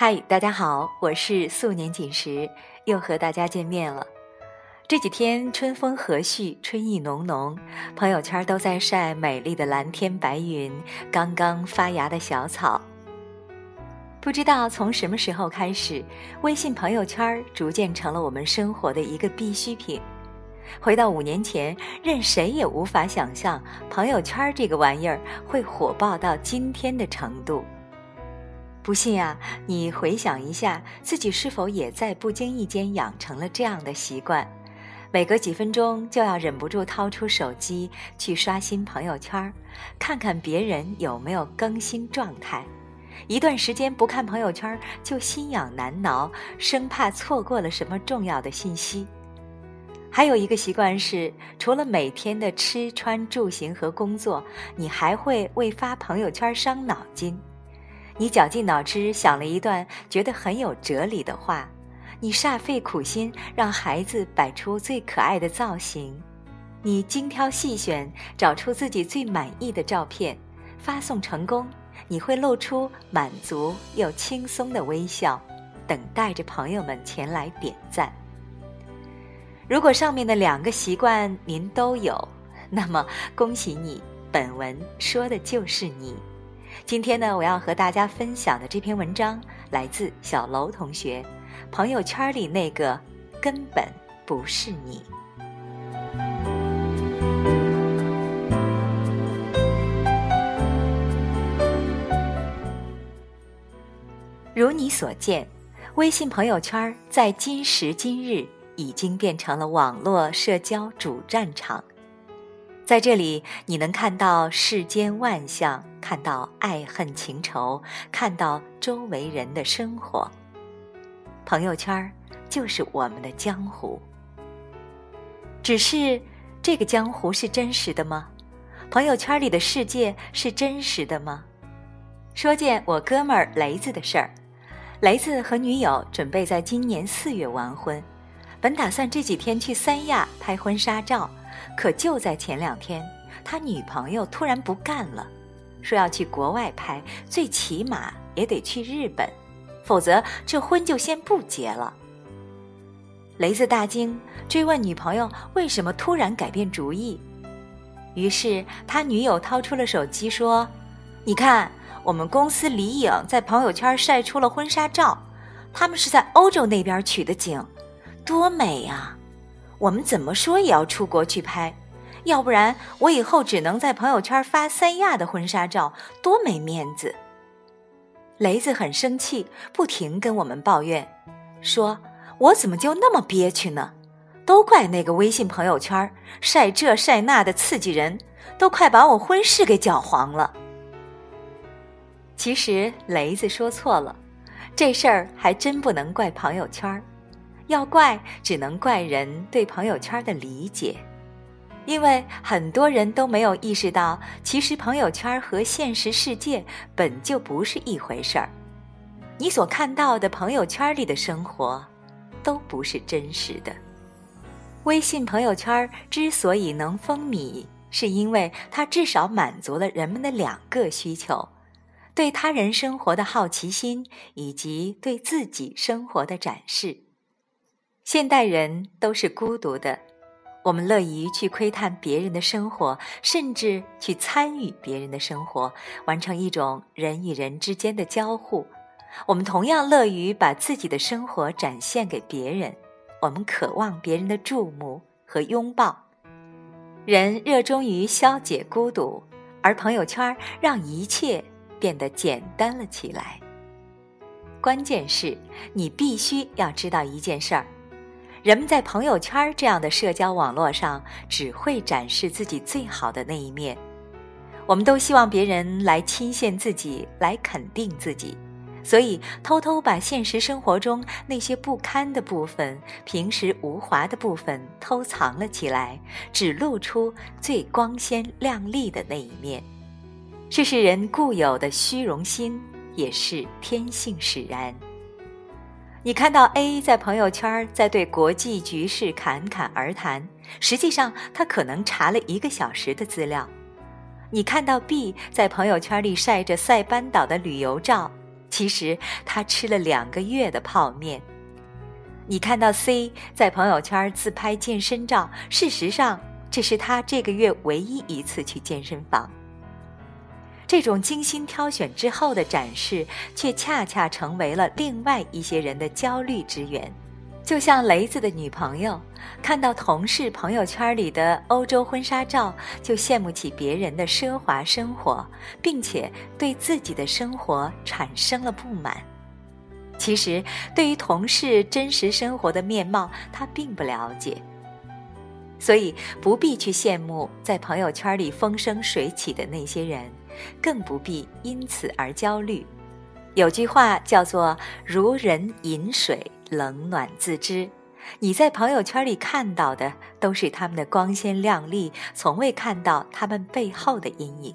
嗨，大家好，我是素年锦时，又和大家见面了。这几天春风和煦，春意浓浓，朋友圈都在晒美丽的蓝天白云，刚刚发芽的小草。不知道从什么时候开始，微信朋友圈逐渐成了我们生活的一个必需品。回到五年前，任谁也无法想象朋友圈这个玩意儿会火爆到今天的程度。不信啊，你回想一下，自己是否也在不经意间养成了这样的习惯？每隔几分钟就要忍不住掏出手机去刷新朋友圈，看看别人有没有更新状态。一段时间不看朋友圈，就心痒难挠，生怕错过了什么重要的信息。还有一个习惯是，除了每天的吃穿住行和工作，你还会为发朋友圈伤脑筋。你绞尽脑汁想了一段觉得很有哲理的话，你煞费苦心让孩子摆出最可爱的造型，你精挑细选找出自己最满意的照片，发送成功，你会露出满足又轻松的微笑，等待着朋友们前来点赞。如果上面的两个习惯您都有，那么恭喜你，本文说的就是你。今天呢，我要和大家分享的这篇文章来自小楼同学。朋友圈里那个根本不是你。如你所见，微信朋友圈在今时今日已经变成了网络社交主战场。在这里，你能看到世间万象，看到爱恨情仇，看到周围人的生活。朋友圈就是我们的江湖。只是，这个江湖是真实的吗？朋友圈里的世界是真实的吗？说件我哥们儿雷子的事儿。雷子和女友准备在今年四月完婚，本打算这几天去三亚拍婚纱照。可就在前两天，他女朋友突然不干了，说要去国外拍，最起码也得去日本，否则这婚就先不结了。雷子大惊，追问女朋友为什么突然改变主意。于是他女友掏出了手机说：“你看，我们公司李颖在朋友圈晒出了婚纱照，他们是在欧洲那边取的景，多美呀！”我们怎么说也要出国去拍，要不然我以后只能在朋友圈发三亚的婚纱照，多没面子。雷子很生气，不停跟我们抱怨，说我怎么就那么憋屈呢？都怪那个微信朋友圈晒这晒那的刺激人，都快把我婚事给搅黄了。其实雷子说错了，这事儿还真不能怪朋友圈。要怪，只能怪人对朋友圈的理解，因为很多人都没有意识到，其实朋友圈和现实世界本就不是一回事儿。你所看到的朋友圈里的生活，都不是真实的。微信朋友圈之所以能风靡，是因为它至少满足了人们的两个需求：对他人生活的好奇心，以及对自己生活的展示。现代人都是孤独的，我们乐于去窥探别人的生活，甚至去参与别人的生活，完成一种人与人之间的交互。我们同样乐于把自己的生活展现给别人，我们渴望别人的注目和拥抱。人热衷于消解孤独，而朋友圈让一切变得简单了起来。关键是，你必须要知道一件事儿。人们在朋友圈这样的社交网络上，只会展示自己最好的那一面。我们都希望别人来亲羡自己，来肯定自己，所以偷偷把现实生活中那些不堪的部分、平时无华的部分偷藏了起来，只露出最光鲜亮丽的那一面。这是人固有的虚荣心，也是天性使然。你看到 A 在朋友圈在对国际局势侃侃而谈，实际上他可能查了一个小时的资料。你看到 B 在朋友圈里晒着塞班岛的旅游照，其实他吃了两个月的泡面。你看到 C 在朋友圈自拍健身照，事实上这是他这个月唯一一次去健身房。这种精心挑选之后的展示，却恰恰成为了另外一些人的焦虑之源。就像雷子的女朋友，看到同事朋友圈里的欧洲婚纱照，就羡慕起别人的奢华生活，并且对自己的生活产生了不满。其实，对于同事真实生活的面貌，他并不了解，所以不必去羡慕在朋友圈里风生水起的那些人，更不必因此而焦虑。有句话叫做“如人饮水”。冷暖自知，你在朋友圈里看到的都是他们的光鲜亮丽，从未看到他们背后的阴影。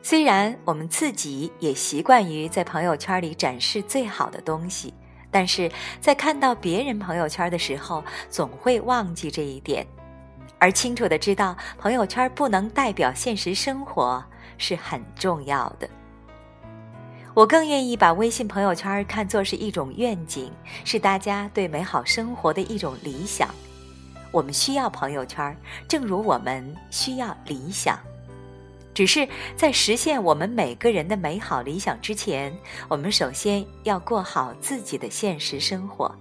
虽然我们自己也习惯于在朋友圈里展示最好的东西，但是在看到别人朋友圈的时候，总会忘记这一点，而清楚的知道朋友圈不能代表现实生活是很重要的。我更愿意把微信朋友圈看作是一种愿景，是大家对美好生活的一种理想。我们需要朋友圈，正如我们需要理想。只是在实现我们每个人的美好理想之前，我们首先要过好自己的现实生活。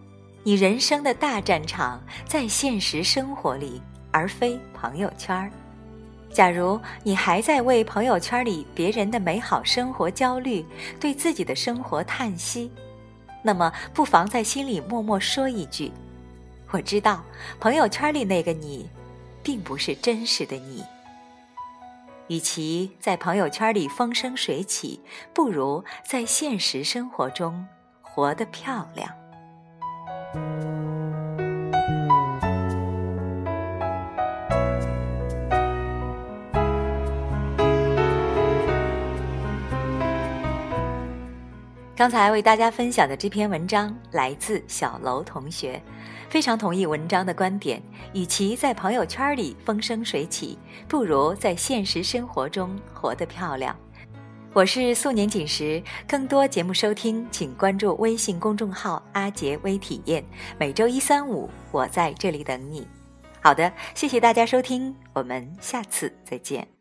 你人生的大战场在现实生活里，而非朋友圈。假如你还在为朋友圈里别人的美好生活焦虑，对自己的生活叹息，那么不妨在心里默默说一句：“我知道朋友圈里那个你，并不是真实的你。”与其在朋友圈里风生水起，不如在现实生活中活得漂亮。刚才为大家分享的这篇文章来自小楼同学，非常同意文章的观点。与其在朋友圈里风生水起，不如在现实生活中活得漂亮。我是素年锦时，更多节目收听，请关注微信公众号“阿杰微体验”。每周一、三、五，我在这里等你。好的，谢谢大家收听，我们下次再见。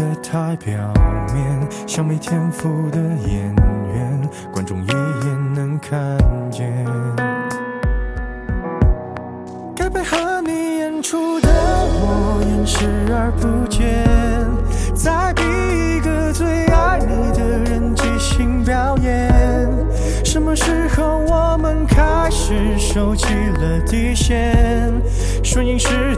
的太表面，像没天赋的演员，观众一眼能看见。该配合你演出的我演视而不见，再逼一个最爱你的人即兴表演。什么时候我们开始收起了底线？顺应时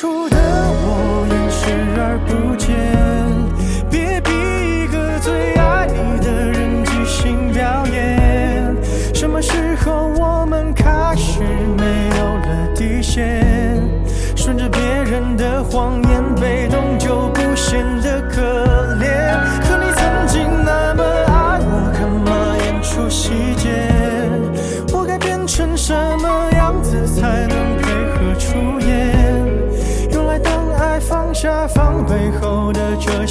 出的